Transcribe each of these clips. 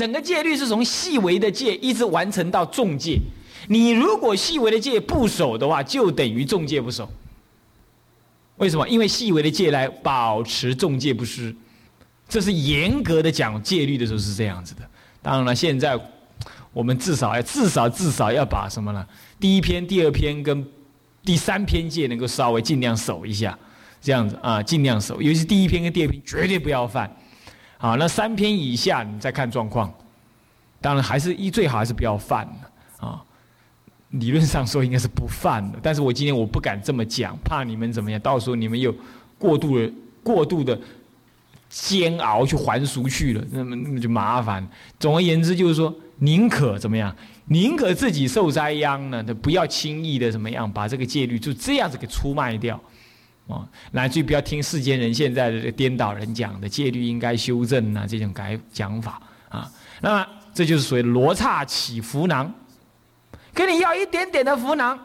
整个戒律是从细微的戒一直完成到重戒。你如果细微的戒不守的话，就等于重戒不守。为什么？因为细微的戒来保持重戒不失，这是严格的讲戒律的时候是这样子的。当然了，现在我们至少要至少至少要把什么呢？第一篇、第二篇跟第三篇戒能够稍微尽量守一下，这样子啊，尽量守。尤其第一篇跟第二篇绝对不要犯。好，那三篇以下你再看状况。当然还是一最好还是不要犯啊。理论上说应该是不犯的，但是我今天我不敢这么讲，怕你们怎么样，到时候你们又过度的过度的煎熬去还俗去了，那么那么就麻烦。总而言之就是说，宁可怎么样，宁可自己受灾殃呢，不要轻易的怎么样把这个戒律就这样子给出卖掉，啊，来，最不要听世间人现在的颠倒人讲的戒律应该修正啊这种改讲法啊，那么这就是属于罗刹起福囊。跟你要一点点的福囊，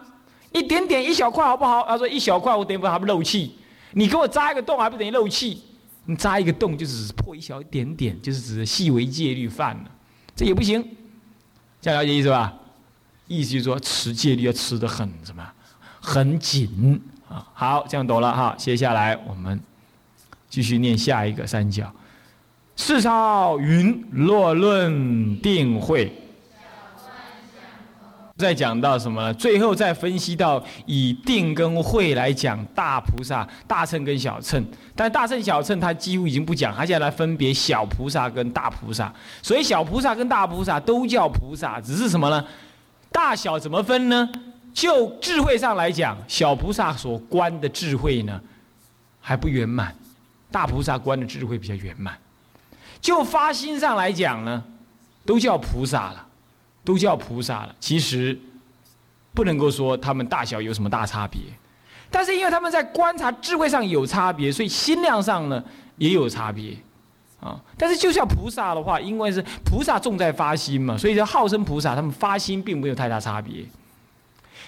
一点点一小块好不好？他说一小块我等于还不漏气，你给我扎一个洞还不等于漏气？你扎一个洞就只是破一小一点点，就是指细微戒律犯了，这也不行。这样了解意思吧？意思就是说持戒律要持得很什么，很紧啊。好，这样懂了哈。接下来我们继续念下一个三角。四超云：若论定慧。再讲到什么？最后再分析到以定跟慧来讲大菩萨、大乘跟小乘。但大乘、小乘他几乎已经不讲，他现在来分别小菩萨跟大菩萨。所以小菩萨跟大菩萨都叫菩萨，只是什么呢？大小怎么分呢？就智慧上来讲，小菩萨所观的智慧呢还不圆满，大菩萨观的智慧比较圆满。就发心上来讲呢，都叫菩萨了。都叫菩萨了，其实不能够说他们大小有什么大差别，但是因为他们在观察智慧上有差别，所以心量上呢也有差别啊。但是就像菩萨的话，因为是菩萨重在发心嘛，所以叫号称菩萨，他们发心并没有太大差别。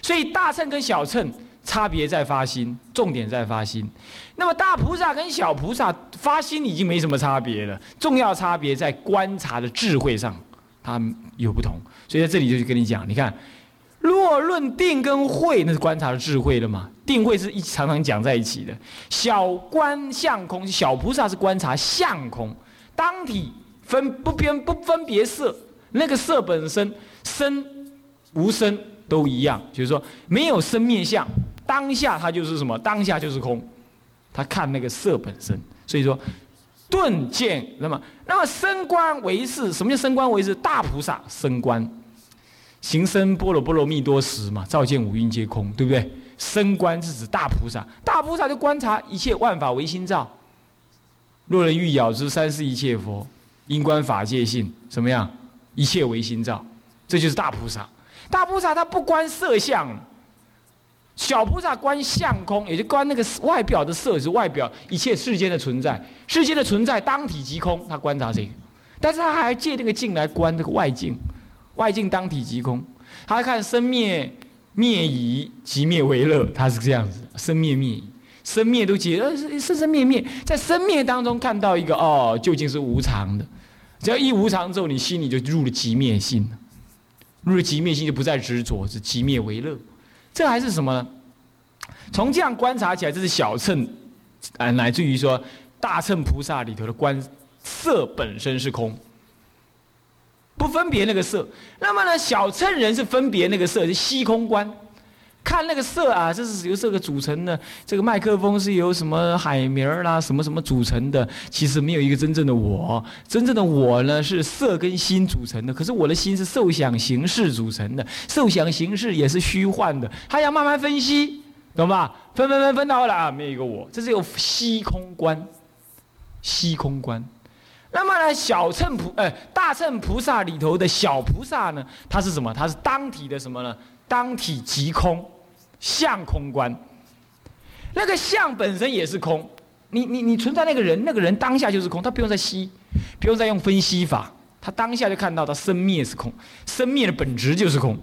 所以大乘跟小乘差别在发心，重点在发心。那么大菩萨跟小菩萨发心已经没什么差别了，重要差别在观察的智慧上，它有不同。所以在这里就跟你讲，你看，若论定跟慧，那是观察的智慧了嘛？定慧是一常常讲在一起的。小观相空，小菩萨是观察相空，当体分不分不分别色，那个色本身生无生都一样，就是说没有生灭相，当下它就是什么？当下就是空，他看那个色本身。所以说。顿见，那么，那么升观为是，什么叫升观为是？大菩萨升观，行深波罗波罗蜜多时嘛，照见五蕴皆空，对不对？升观是指大菩萨，大菩萨就观察一切万法唯心造。若人欲了之，三世一切佛，因观法界性，怎么样？一切唯心造，这就是大菩萨。大菩萨他不观色相。小菩萨观相空，也就观那个外表的色，是外表一切世间的存在，世间的存在当体即空，他观察这个，但是他还借那个镜来观这个外境，外境当体即空，他看生灭灭已，即灭为乐，他是这样子，生灭灭已，生灭都结，呃，生生灭灭，在生灭当中看到一个哦，究竟是无常的，只要一无常之后，你心里就入了极灭性入了极灭心就不再执着，是极灭为乐。这还是什么呢？从这样观察起来，这是小乘，啊，乃至于说大乘菩萨里头的观色本身是空，不分别那个色。那么呢，小乘人是分别那个色，是虚空观。看那个色啊，这是由这个组成的。这个麦克风是由什么海绵啦，什么什么组成的？其实没有一个真正的我，真正的我呢是色跟心组成的。可是我的心是受想行识组成的，受想行识也是虚幻的。他要慢慢分析，懂吧？分分分分到了啊，没有一个我，这是有虚空观，虚空观。那么呢，小乘菩呃大乘菩萨里头的小菩萨呢，他是什么？他是当体的什么呢？当体即空。相空观，那个相本身也是空。你你你存在那个人，那个人当下就是空，他不用再吸，不用再用分析法，他当下就看到他生灭是空，生灭的本质就是空。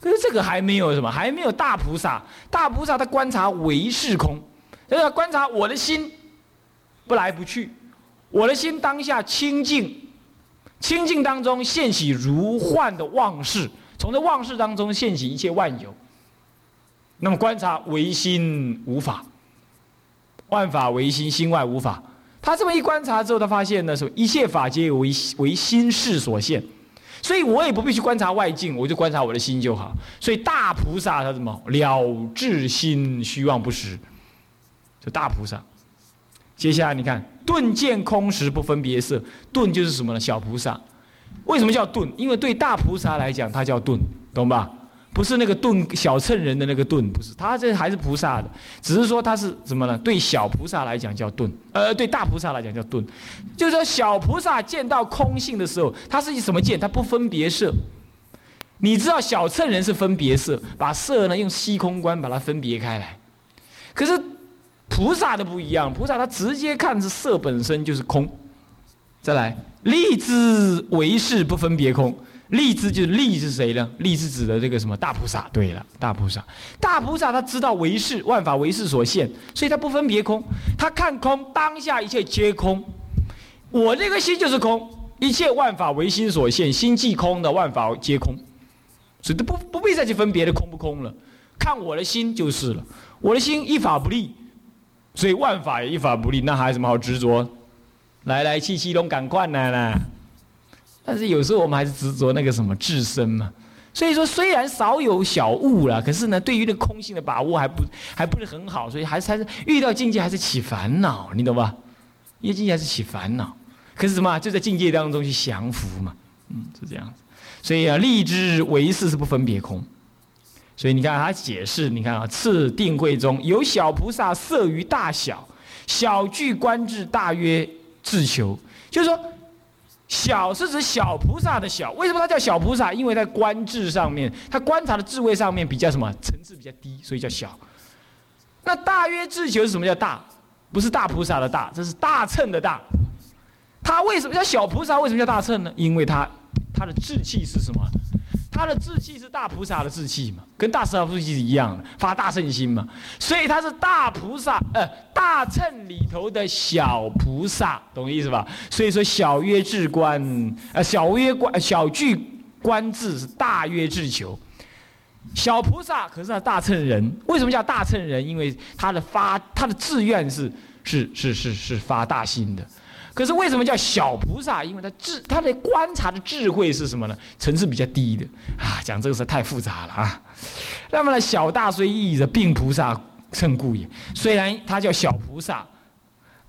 可是这个还没有什么，还没有大菩萨。大菩萨他观察唯是空，他要观察我的心不来不去，我的心当下清净，清净当中现起如幻的妄事，从这妄事当中现起一切万有。那么观察唯心无法，万法唯心，心外无法。他这么一观察之后，他发现呢，什么一切法皆为为心事所现，所以我也不必去观察外境，我就观察我的心就好。所以大菩萨他什么了智心虚妄不实，就大菩萨。接下来你看顿见空时不分别色，顿就是什么呢？小菩萨。为什么叫顿？因为对大菩萨来讲，它叫顿，懂吧？不是那个盾小乘人的那个盾，不是，他这还是菩萨的，只是说他是什么呢？对小菩萨来讲叫顿，呃，对大菩萨来讲叫顿，就是说小菩萨见到空性的时候，他是以什么见？他不分别色。你知道小乘人是分别色，把色呢用虚空观把它分别开来，可是菩萨的不一样，菩萨他直接看是色本身就是空。再来，立之为是不分别空。立之就是立是谁呢？立是指的这个什么大菩萨？对了，大菩萨，大菩萨他知道为是万法为是所现，所以他不分别空，他看空当下一切皆空。我这个心就是空，一切万法为心所现，心即空的万法皆空，所以他不不必再去分别的空不空了，看我的心就是了。我的心一法不立，所以万法也一法不立，那还有什么好执着？来来去去都赶快来了。但是有时候我们还是执着那个什么自身嘛，所以说虽然少有小悟了，可是呢，对于那空性的把握还不还不是很好，所以还是还是遇到境界还是起烦恼，你懂吧？遇境界还是起烦恼，可是什么？就在境界当中去降服嘛，嗯，是这样子。所以啊，立之为是是不分别空，所以你看他解释，你看啊，次定慧中有小菩萨色于大小，小具观智大约自求，就是说。小是指小菩萨的小，为什么它叫小菩萨？因为在观智上面，他观察的智慧上面比较什么层次比较低，所以叫小。那大约智求是什么叫大？不是大菩萨的大，这是大乘的大。他为什么叫小菩萨？为什么叫大乘呢？因为他他的志气是什么？他的志气是大菩萨的志气嘛，跟大菩萨是一样的，发大圣心嘛，所以他是大菩萨，呃，大乘里头的小菩萨，懂意思吧？所以说小曰智观，呃，小曰观，小具观智是大曰智求，小菩萨可是他大乘人，为什么叫大乘人？因为他的发他的志愿是是是是是发大心的。可是为什么叫小菩萨？因为他智，他的观察的智慧是什么呢？层次比较低的啊。讲这个是太复杂了啊。那么呢，小大虽异的，并菩萨称故也。虽然他叫小菩萨，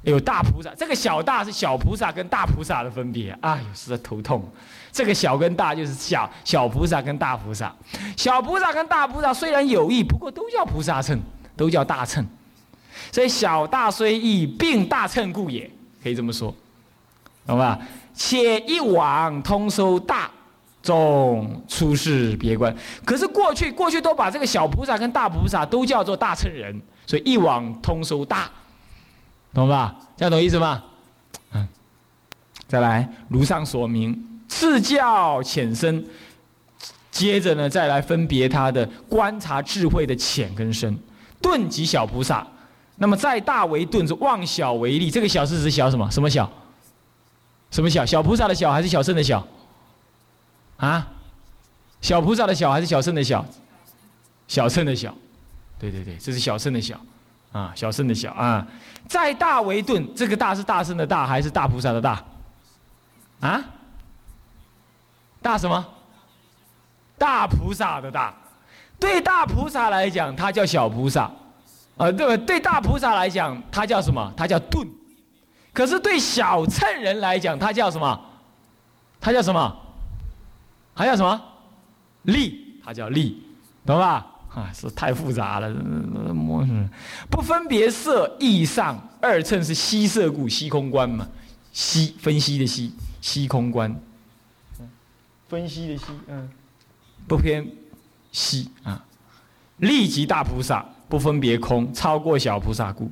有大菩萨。这个小大是小菩萨跟大菩萨的分别。哎呦，实在头痛。这个小跟大就是小小菩萨跟大菩萨。小菩萨跟大菩萨虽然有异，不过都叫菩萨称，都叫大乘。所以小大虽异，并大乘故也。可以这么说，懂吧？且一网通收大众出世别观。可是过去过去都把这个小菩萨跟大菩萨都叫做大乘人，所以一网通收大，懂吧？这样懂意思吗？嗯，再来，如上所明，次教浅深，接着呢，再来分别他的观察智慧的浅跟深。顿及小菩萨。那么再大为顿，是望小为利。这个小是指小什么？什么小？什么小？小菩萨的小还是小圣的小？啊？小菩萨的小还是小圣的小？小圣的小。对对对，这是小圣的小。啊，小圣的小啊。再大为顿，这个大是大圣的大还是大菩萨的大？啊？大什么？大菩萨的大。对大菩萨来讲，他叫小菩萨。啊，对对大菩萨来讲，他叫什么？他叫顿。可是对小乘人来讲，他叫什么？他叫什么？还叫什么？力，他叫力，懂吧？啊，是太复杂了，摸不分别色意上二乘是息色故，息空观嘛，息分析的息，息空观。分析的息，嗯，不偏息啊，立即大菩萨。不分别空，超过小菩萨故。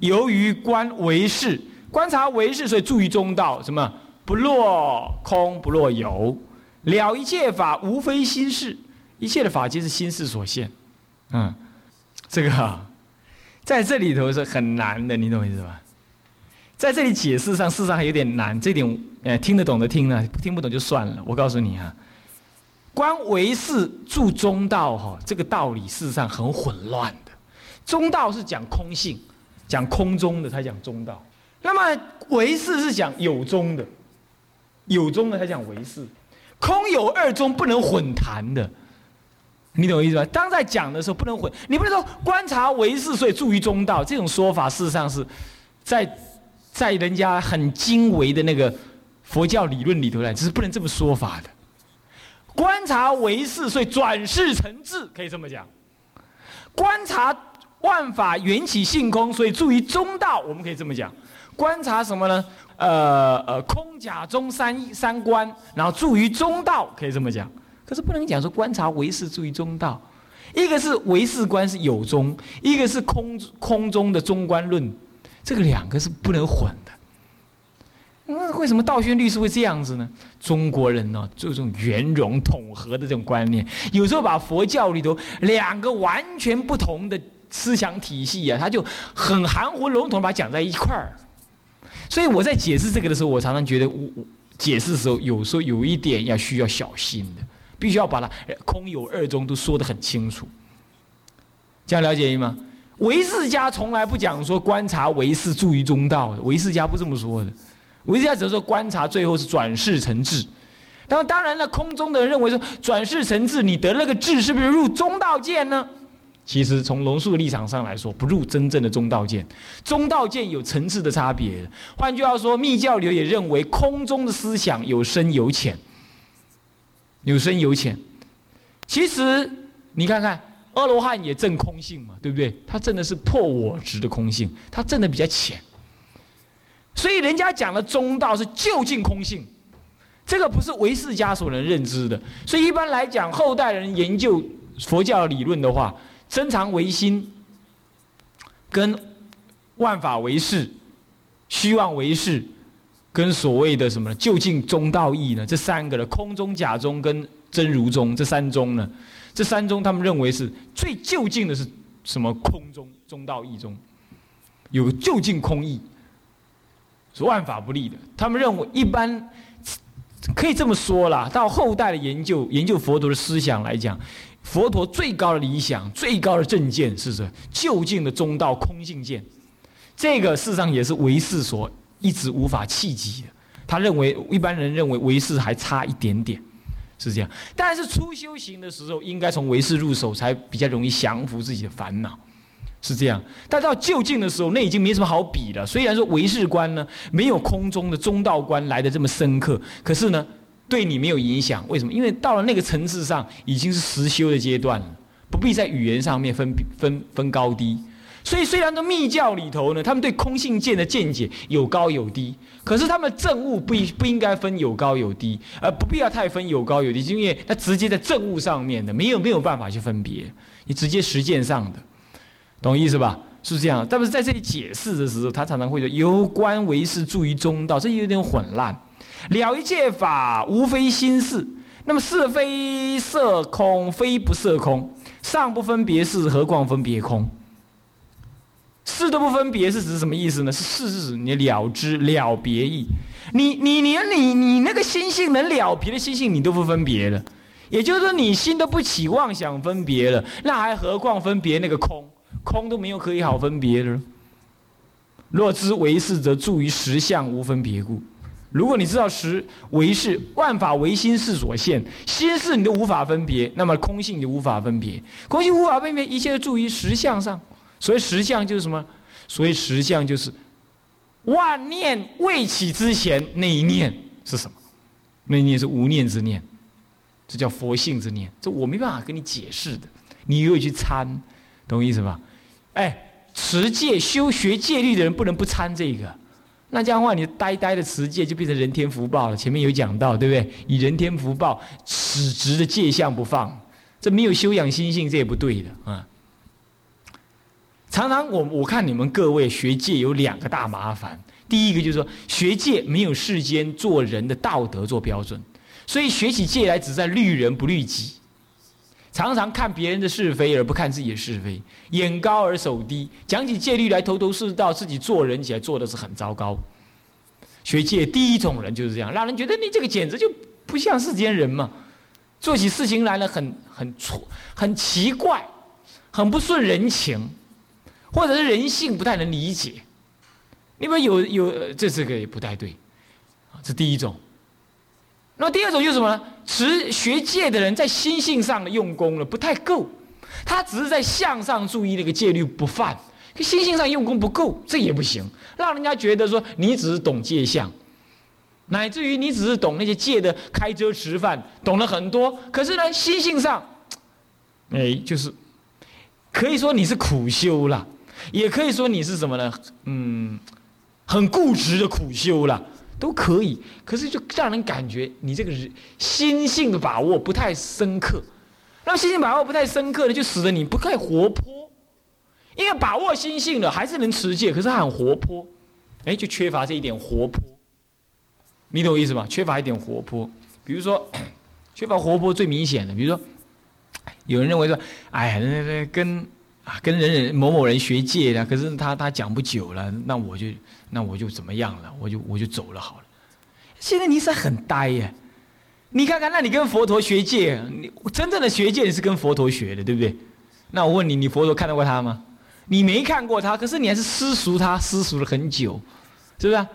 由于观为事，观察为事，所以注于中道。什么？不落空，不落有。了一切法，无非心事。一切的法皆是心事所现。嗯，这个在这里头是很难的，你懂我意思吧？在这里解释上，事实上还有点难，这点呃听得懂的听呢，听不懂就算了。我告诉你啊，观唯识住中道哈，这个道理事实上很混乱。中道是讲空性，讲空中的，才讲中道。那么唯识是讲有中的，有中的才讲唯识。空有二中不能混谈的，你懂我意思吧？当在讲的时候不能混，你不能说观察唯识所以住于中道，这种说法事实上是在。在人家很精微的那个佛教理论里头来，只是不能这么说法的。观察唯识，所以转世成智，可以这么讲。观察万法缘起性空，所以住于中道，我们可以这么讲。观察什么呢？呃呃，空假中三三观，然后住于中道，可以这么讲。可是不能讲说观察唯识住于中道，一个是唯识观是有中，一个是空空中的中观论。这个两个是不能混的。那为什么道宣律师会这样子呢？中国人呢，这种圆融统合的这种观念，有时候把佛教里头两个完全不同的思想体系啊，他就很含糊笼统把它讲在一块儿。所以我在解释这个的时候，我常常觉得，我我解释的时候有时候有一点要需要小心的，必须要把它空有二中都说得很清楚。这样了解吗？唯识家从来不讲说观察唯识助于中道的，唯识家不这么说的，唯识家只是说观察最后是转世成智。当当然了，空中的人认为说转世成智，你得那个智是不是入中道见呢？其实从龙树的立场上来说，不入真正的中道见。中道见有层次的差别。换句话说，密教流也认为空中的思想有深有浅，有深有浅。其实你看看。阿罗汉也证空性嘛，对不对？他证的是破我执的空性，他证的比较浅。所以人家讲的中道是究竟空性，这个不是唯识家所能认知的。所以一般来讲，后代人研究佛教理论的话，真常唯心、跟万法唯识、虚妄唯识，跟所谓的什么呢究竟中道义呢？这三个的空中、假中跟真如中这三中呢？这三中，他们认为是最就近的是什么？空中中道义中，有个就近空义，是万法不立的。他们认为一般可以这么说啦。到后代的研究研究佛陀的思想来讲，佛陀最高的理想、最高的正见是什么？就近的中道空性见。这个事实上也是唯识所一直无法企及的。他认为一般人认为唯识还差一点点。是这样，但是初修行的时候，应该从唯识入手，才比较容易降服自己的烦恼，是这样。但到就近的时候，那已经没什么好比了。虽然说唯识观呢，没有空中的中道观来的这么深刻，可是呢，对你没有影响。为什么？因为到了那个层次上，已经是实修的阶段了，不必在语言上面分分分高低。所以，虽然说密教里头呢，他们对空性见的见解有高有低，可是他们证悟不不应该分有高有低，而不必要太分有高有低，因为他直接在证悟上面的，没有没有办法去分别，你直接实践上的，懂意思吧？是这样。但是在这里解释的时候，他常常会说有关为是注于中道，这有点混乱。了一切法无非心事，那么是非色空，非不色空，上不分别事，何况分别空？事都不分别是指什么意思呢？是事是指你了知了别意，你你连你你那个心性能了别的心性你都不分别了，也就是说你心都不起妄想分别了，那还何况分别那个空？空都没有可以好分别的。若知为是，则住于实相无分别故。如果你知道实为是，万法唯心事所现，心事你都无法分别，那么空性就无法分别，空性无法分别，一切都注于实相上。所以实相就是什么？所以实相就是万念未起之前那一念是什么？那一念是无念之念，这叫佛性之念。这我没办法跟你解释的，你又去参，懂我意思吧？哎，持戒修学戒律的人不能不参这个，那这样的话，你呆呆的持戒就变成人天福报了。前面有讲到，对不对？以人天福报此执的戒相不放，这没有修养心性，这也不对的啊。常常我我看你们各位学界有两个大麻烦，第一个就是说学界没有世间做人的道德做标准，所以学起戒来只在律人不律己。常常看别人的是非而不看自己的是非，眼高而手低，讲起戒律来头头是道，自己做人起来做的是很糟糕。学戒第一种人就是这样，让人觉得你这个简直就不像世间人嘛，做起事情来了很很错，很奇怪，很不顺人情，或者是人性不太能理解。因为有有这这个也不太对，这第一种。那第二种就是什么呢？持学戒的人在心性上的用功了不太够，他只是在向上注意那个戒律不犯，可心性上用功不够，这也不行，让人家觉得说你只是懂戒相，乃至于你只是懂那些戒的开遮持犯，懂了很多，可是呢心性上，哎，就是可以说你是苦修了，也可以说你是什么呢？嗯，很固执的苦修了。都可以，可是就让人感觉你这个人心性的把握不太深刻，那么心性把握不太深刻呢，就使得你不太活泼。因为把握心性的还是能持戒，可是很活泼，哎，就缺乏这一点活泼。你懂我意思吧？缺乏一点活泼，比如说缺乏活泼最明显的，比如说有人认为说，哎呀，那那跟啊跟人人某某人学戒的，可是他他讲不久了，那我就。那我就怎么样了？我就我就走了好了。现在你是很呆耶，你看看，那你跟佛陀学戒，你真正的学戒是跟佛陀学的，对不对？那我问你，你佛陀看到过他吗？你没看过他，可是你还是私塾他，私塾了很久，是不是？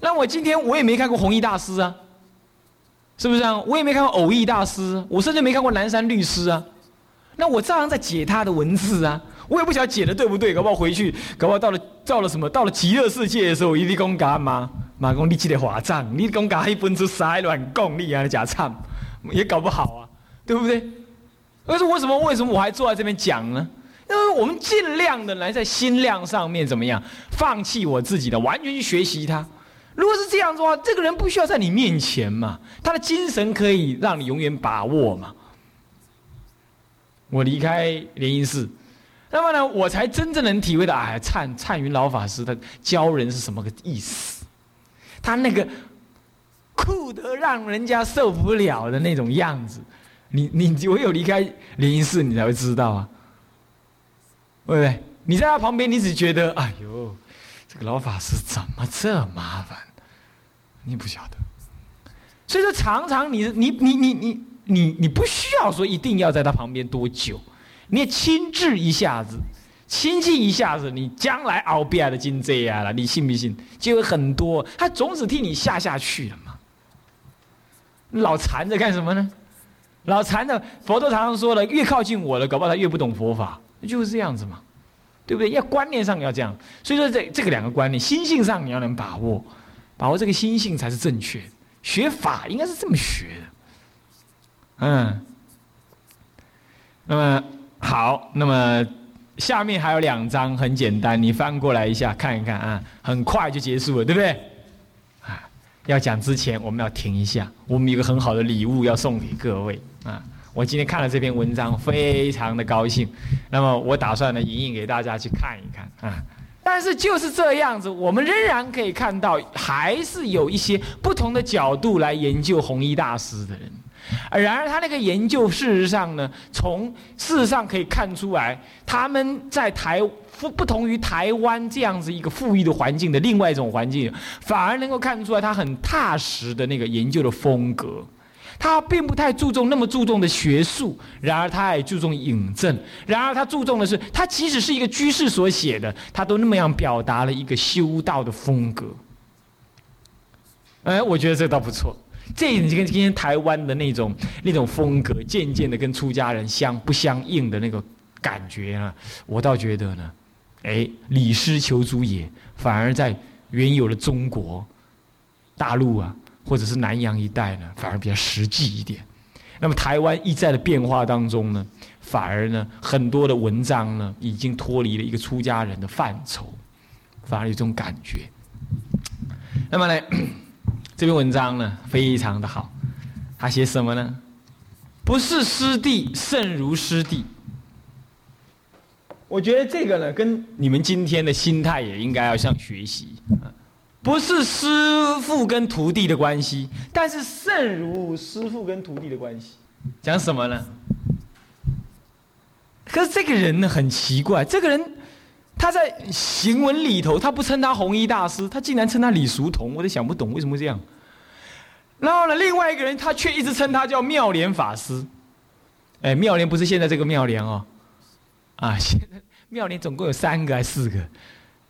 那我今天我也没看过弘一大师啊，是不是啊？我也没看过偶义大师，我甚至没看过南山律师啊。那我照样在解他的文字啊。我也不晓得解的对不对，搞不好回去，搞不好到了到了什么，到了极乐世界的时候，一立功干嘛？马公你记得华藏，你讲干一分出塞乱讲，你啊假唱，也搞不好啊，对不对？可是为什么为什么我还坐在这边讲呢？因为我们尽量的来在心量上面怎么样，放弃我自己的，完全去学习他。如果是这样的话，这个人不需要在你面前嘛，他的精神可以让你永远把握嘛。我离开莲因寺。那么呢，我才真正能体会到，哎，灿灿云老法师他教人是什么个意思？他那个酷得让人家受不了的那种样子，你你唯有离开灵隐寺，你才会知道啊，对不对？你在他旁边，你只觉得，哎呦，这个老法师怎么这么麻烦？你不晓得。所以说，常常你你你你你你你不需要说一定要在他旁边多久。你亲治一下子，亲近一下子，你将来熬不来的金这样了，你信不信？就有很多，他总是替你下下去了嘛。老缠着干什么呢？老缠着，佛陀常常说了，越靠近我了，搞不好他越不懂佛法，就是这样子嘛，对不对？要观念上要这样，所以说这这个两个观念，心性上你要能把握，把握这个心性才是正确。学法应该是这么学的，嗯，那么。好，那么下面还有两张，很简单，你翻过来一下看一看啊，很快就结束了，对不对？啊，要讲之前我们要停一下，我们有个很好的礼物要送给各位啊。我今天看了这篇文章，非常的高兴，那么我打算呢，引引给大家去看一看啊。但是就是这样子，我们仍然可以看到，还是有一些不同的角度来研究弘一大师的人。然而，他那个研究，事实上呢，从事实上可以看出来，他们在台不不同于台湾这样子一个富裕的环境的另外一种环境，反而能够看出来他很踏实的那个研究的风格。他并不太注重那么注重的学术，然而他也注重引证。然而他注重的是，他即使是一个居士所写的，他都那么样表达了一个修道的风格。哎，我觉得这倒不错。这已经跟今天台湾的那种那种风格，渐渐的跟出家人相不相应的那个感觉啊，我倒觉得呢，哎，李师求诸也，反而在原有的中国大陆啊，或者是南洋一带呢，反而比较实际一点。那么台湾一再的变化当中呢，反而呢，很多的文章呢，已经脱离了一个出家人的范畴，反而有这种感觉。那么呢？这篇文章呢，非常的好。他写什么呢？不是师弟胜如师弟。我觉得这个呢，跟你们今天的心态也应该要向学习。不是师傅跟徒弟的关系，但是胜如师傅跟徒弟的关系。讲什么呢？可是这个人呢很奇怪，这个人他在行文里头，他不称他弘一大师，他竟然称他李叔同，我都想不懂为什么这样。然后呢，另外一个人他却一直称他叫妙莲法师。哎，妙莲不是现在这个妙莲哦，啊，现在 妙莲总共有三个还是四个？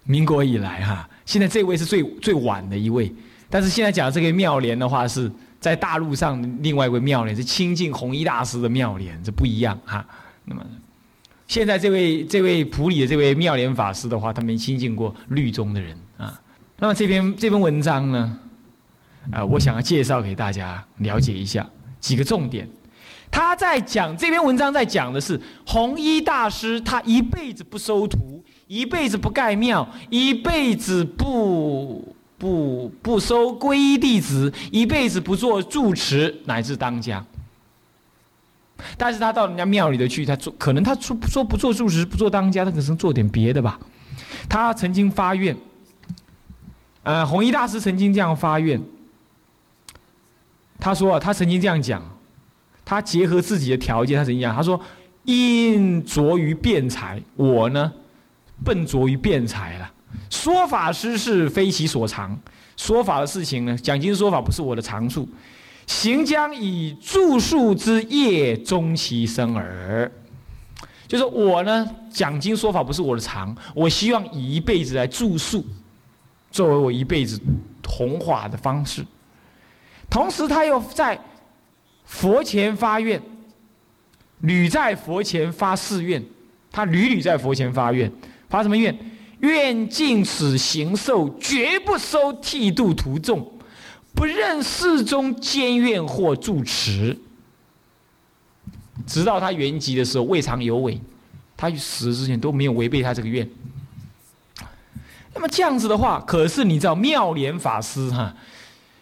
民国以来哈，现在这位是最最晚的一位，但是现在讲这个妙莲的话，是在大陆上另外一位妙莲是亲近弘一大师的妙莲，这不一样哈。那么现在这位这位普里的这位妙莲法师的话，他没亲近过律宗的人啊。那么这篇这篇文章呢，啊，我想要介绍给大家了解一下几个重点。他在讲这篇文章，在讲的是弘一大师，他一辈子不收徒。一辈子不盖庙，一辈子不不不收皈依弟子，一辈子不做住持乃至当家。但是他到人家庙里头去，他做可能他说说不做住持不做当家，他可能做点别的吧。他曾经发愿，呃，弘一大师曾经这样发愿。他说他曾经这样讲，他结合自己的条件，他怎样？他说因着于辩才，我呢？笨拙于辩才了，说法师是非其所长，说法的事情呢，讲经说法不是我的长处，行将以著述之业终其生耳。就是我呢，讲经说法不是我的长，我希望以一辈子来著述，作为我一辈子弘化的方式。同时，他又在佛前发愿，屡在佛前发誓愿，他屡屡在佛前发愿。发什么愿？愿尽此行受，绝不收剃度徒众，不任世中监院或住持。直到他圆寂的时候，未尝有违。他死之前都没有违背他这个愿。那么这样子的话，可是你知道妙莲法师哈？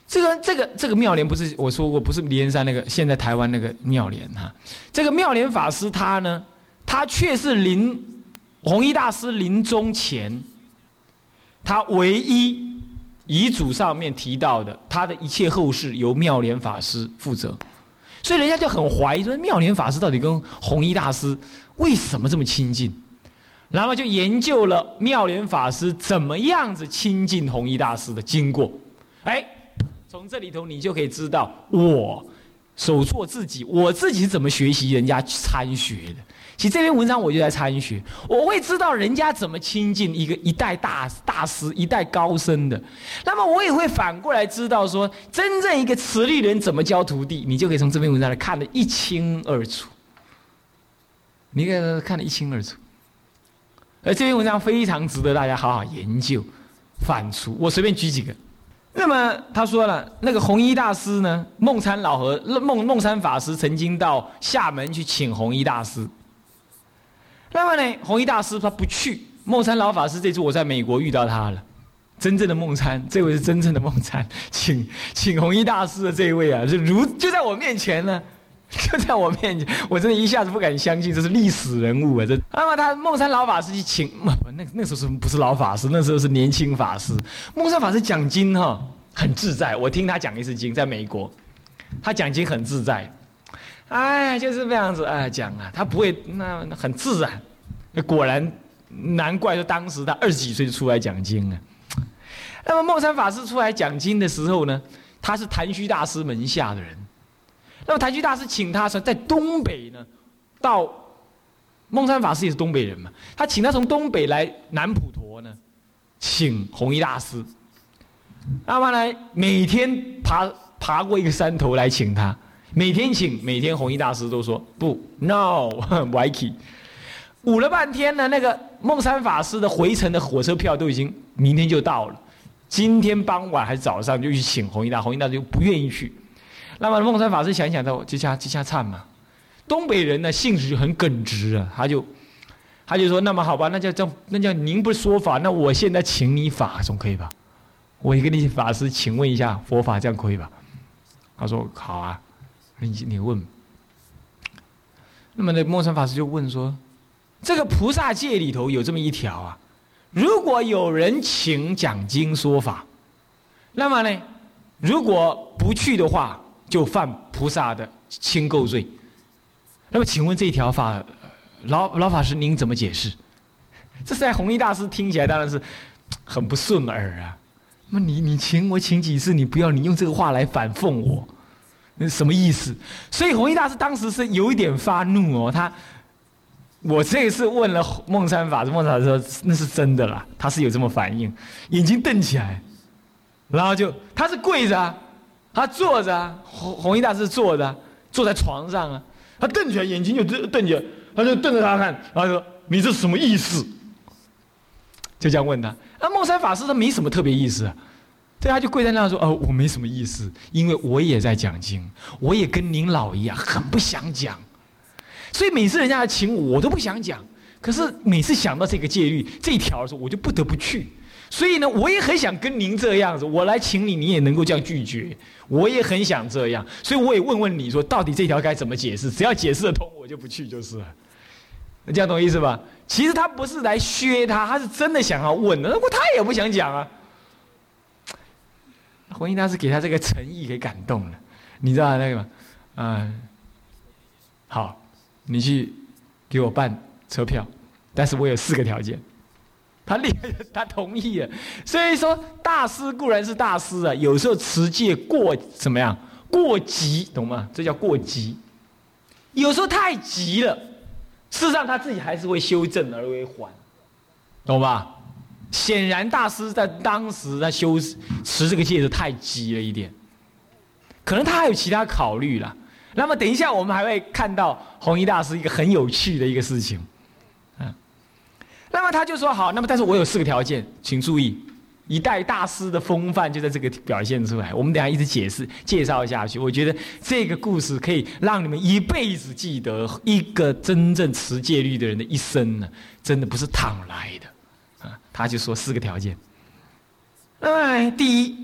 这个这个这个妙莲不是我说过，不是莲山那个现在台湾那个妙莲哈？这个妙莲法师他呢，他却是临。弘一大师临终前，他唯一遗嘱上面提到的，他的一切后事由妙莲法师负责，所以人家就很怀疑说，妙莲法师到底跟弘一大师为什么这么亲近？然后就研究了妙莲法师怎么样子亲近弘一大师的经过。哎，从这里头你就可以知道，我手做自己，我自己怎么学习人家参学的。其实这篇文章我就在参学，我会知道人家怎么亲近一个一代大大师、一代高僧的。那么我也会反过来知道说，真正一个慈利人怎么教徒弟，你就可以从这篇文章来看得一清二楚。你看看得一清二楚，而这篇文章非常值得大家好好研究、反刍。我随便举几个。那么他说了，那个弘一大师呢，梦参老和梦梦参法师曾经到厦门去请弘一大师。那么呢，弘一大师他不去。梦参老法师这次我在美国遇到他了，真正的梦参，这位是真正的梦参，请请弘一大师的这一位啊，是如就在我面前呢，就在我面前，我真的一下子不敢相信这是历史人物啊！这那么他梦参老法师去请，不那那时候是不是老法师？那时候是年轻法师。梦参法师讲经哈很自在，我听他讲一次经，在美国，他讲经很自在。哎，就是这样子哎讲啊，他不会那很自然，果然难怪说当时他二十几岁就出来讲经啊。那么梦山法师出来讲经的时候呢，他是谭虚大师门下的人。那么谭虚大师请他说在东北呢，到梦山法师也是东北人嘛，他请他从东北来南普陀呢，请弘一大师。那么呢，每天爬爬过一个山头来请他。每天请，每天弘一大师都说不，no，Vicky，捂了半天呢。那个梦山法师的回程的火车票都已经明天就到了，今天傍晚还是早上就去请弘一大，弘一大就不愿意去。那么梦山法师想想到，这下这下惨嘛。东北人呢性子就很耿直啊，他就他就说，那么好吧，那叫叫那叫您不说法，那我现在请你法总可以吧？我跟你法师请问一下佛法，这样可以吧？他说好啊。你你问，那么那梦山法师就问说：“这个菩萨戒里头有这么一条啊，如果有人请讲经说法，那么呢，如果不去的话，就犯菩萨的轻垢罪。那么请问这条法老老法师您怎么解释？这在弘一大师听起来当然是很不顺耳啊。那你你请我请几次，你不要你用这个话来反讽我，那什么意思？所以弘一大师当时是有一点发怒哦。他我这一次问了孟山法师，孟山法师说那是真的啦，他是有这么反应，眼睛瞪起来，然后就他是跪着啊，他坐着啊，弘弘一大师坐着，坐在床上啊，他瞪起来眼睛就瞪瞪起来，他就瞪着他看，然后说你这什么意思？就这样问他。那孟山法师他没什么特别意思啊，对，他就跪在那说：“哦，我没什么意思，因为我也在讲经，我也跟您老一样，很不想讲，所以每次人家来请我，我都不想讲。可是每次想到这个戒律这一条的时候，我就不得不去。所以呢，我也很想跟您这样子，我来请你，你也能够这样拒绝，我也很想这样。所以我也问问你说，到底这条该怎么解释？只要解释得通，我就不去就是了。这样懂意思吧？”其实他不是来削他，他是真的想要问的。不他也不想讲啊。婚姻大师给他这个诚意给感动了，你知道那个吗？嗯，好，你去给我办车票，但是我有四个条件。他立，他同意了。所以说，大师固然是大师啊，有时候持戒过怎么样？过急，懂吗？这叫过急。有时候太急了。事实上，他自己还是会修正而为缓，懂吧？显然，大师在当时在修持这个戒指太急了一点，可能他还有其他考虑了。那么，等一下我们还会看到弘一大师一个很有趣的一个事情，嗯。那么他就说好，那么但是我有四个条件，请注意。一代大师的风范就在这个表现出来。我们等下一直解释介绍下去。我觉得这个故事可以让你们一辈子记得一个真正持戒律的人的一生呢，真的不是躺来的啊！他就说四个条件。哎，第一，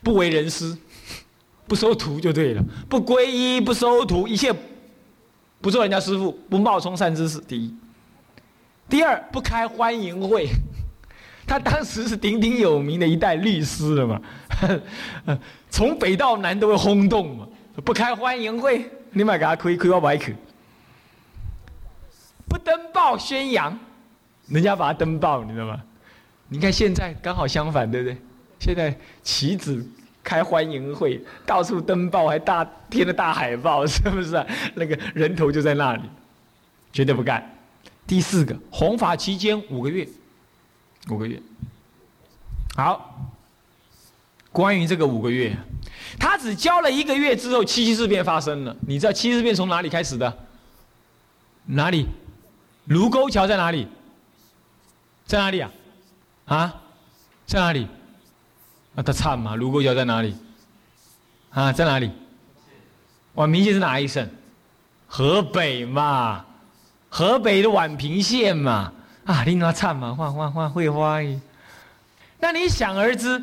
不为人师，不收徒就对了，不皈依，不收徒，一切不做人家师傅，不冒充善知识。第一，第二，不开欢迎会。他当时是鼎鼎有名的一代律师了嘛，从北到南都会轰动嘛。不开欢迎会，你买给他亏亏我白去。不登报宣扬，人家把他登报，你知道吗？你看现在刚好相反，对不对？现在棋子开欢迎会，到处登报，还大贴了大海报，是不是？那个人头就在那里，绝对不干。第四个，弘法期间五个月。五个月，好。关于这个五个月，他只教了一个月之后，七七事变发生了。你知道七七事变从哪里开始的？哪里？卢沟桥在哪里？在哪里啊？啊？在哪里？那，他惨嘛！卢沟桥在哪里？啊，在哪里？宛平县是哪一省？河北嘛，河北的宛平县嘛。啊，令他唱嘛，换换换会花。那你想而知，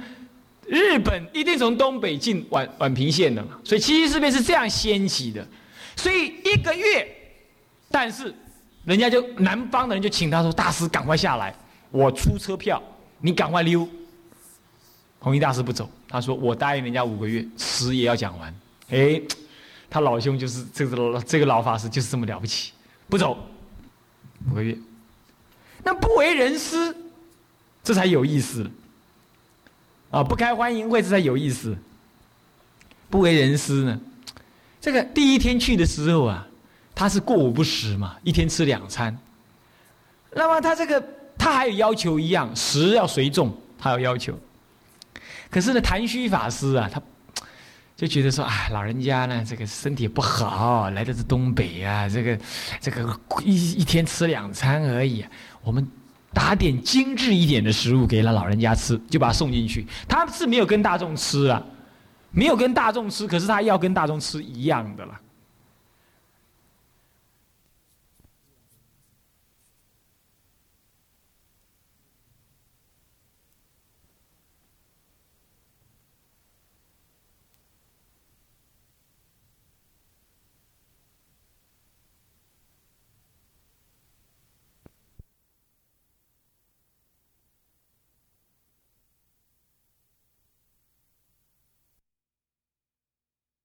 日本一定从东北进宛宛平县的嘛，所以七七事变是这样掀起的。所以一个月，但是人家就南方的人就请他说：“大师赶快下来，我出车票，你赶快溜。”弘一大师不走，他说：“我答应人家五个月，词也要讲完。”哎，他老兄就是这个这个老法师就是这么了不起，不走五个月。那不为人师，这才有意思啊！不开欢迎会，这才有意思。不为人师呢，这个第一天去的时候啊，他是过午不食嘛，一天吃两餐。那么他这个他还有要求一样，食要随众，他有要求。可是呢，谭虚法师啊，他 就觉得说，哎，老人家呢，这个身体不好，来的是东北啊，这个这个一一天吃两餐而已。我们打点精致一点的食物给了老人家吃，就把他送进去。他是没有跟大众吃啊，没有跟大众吃，可是他要跟大众吃一样的了。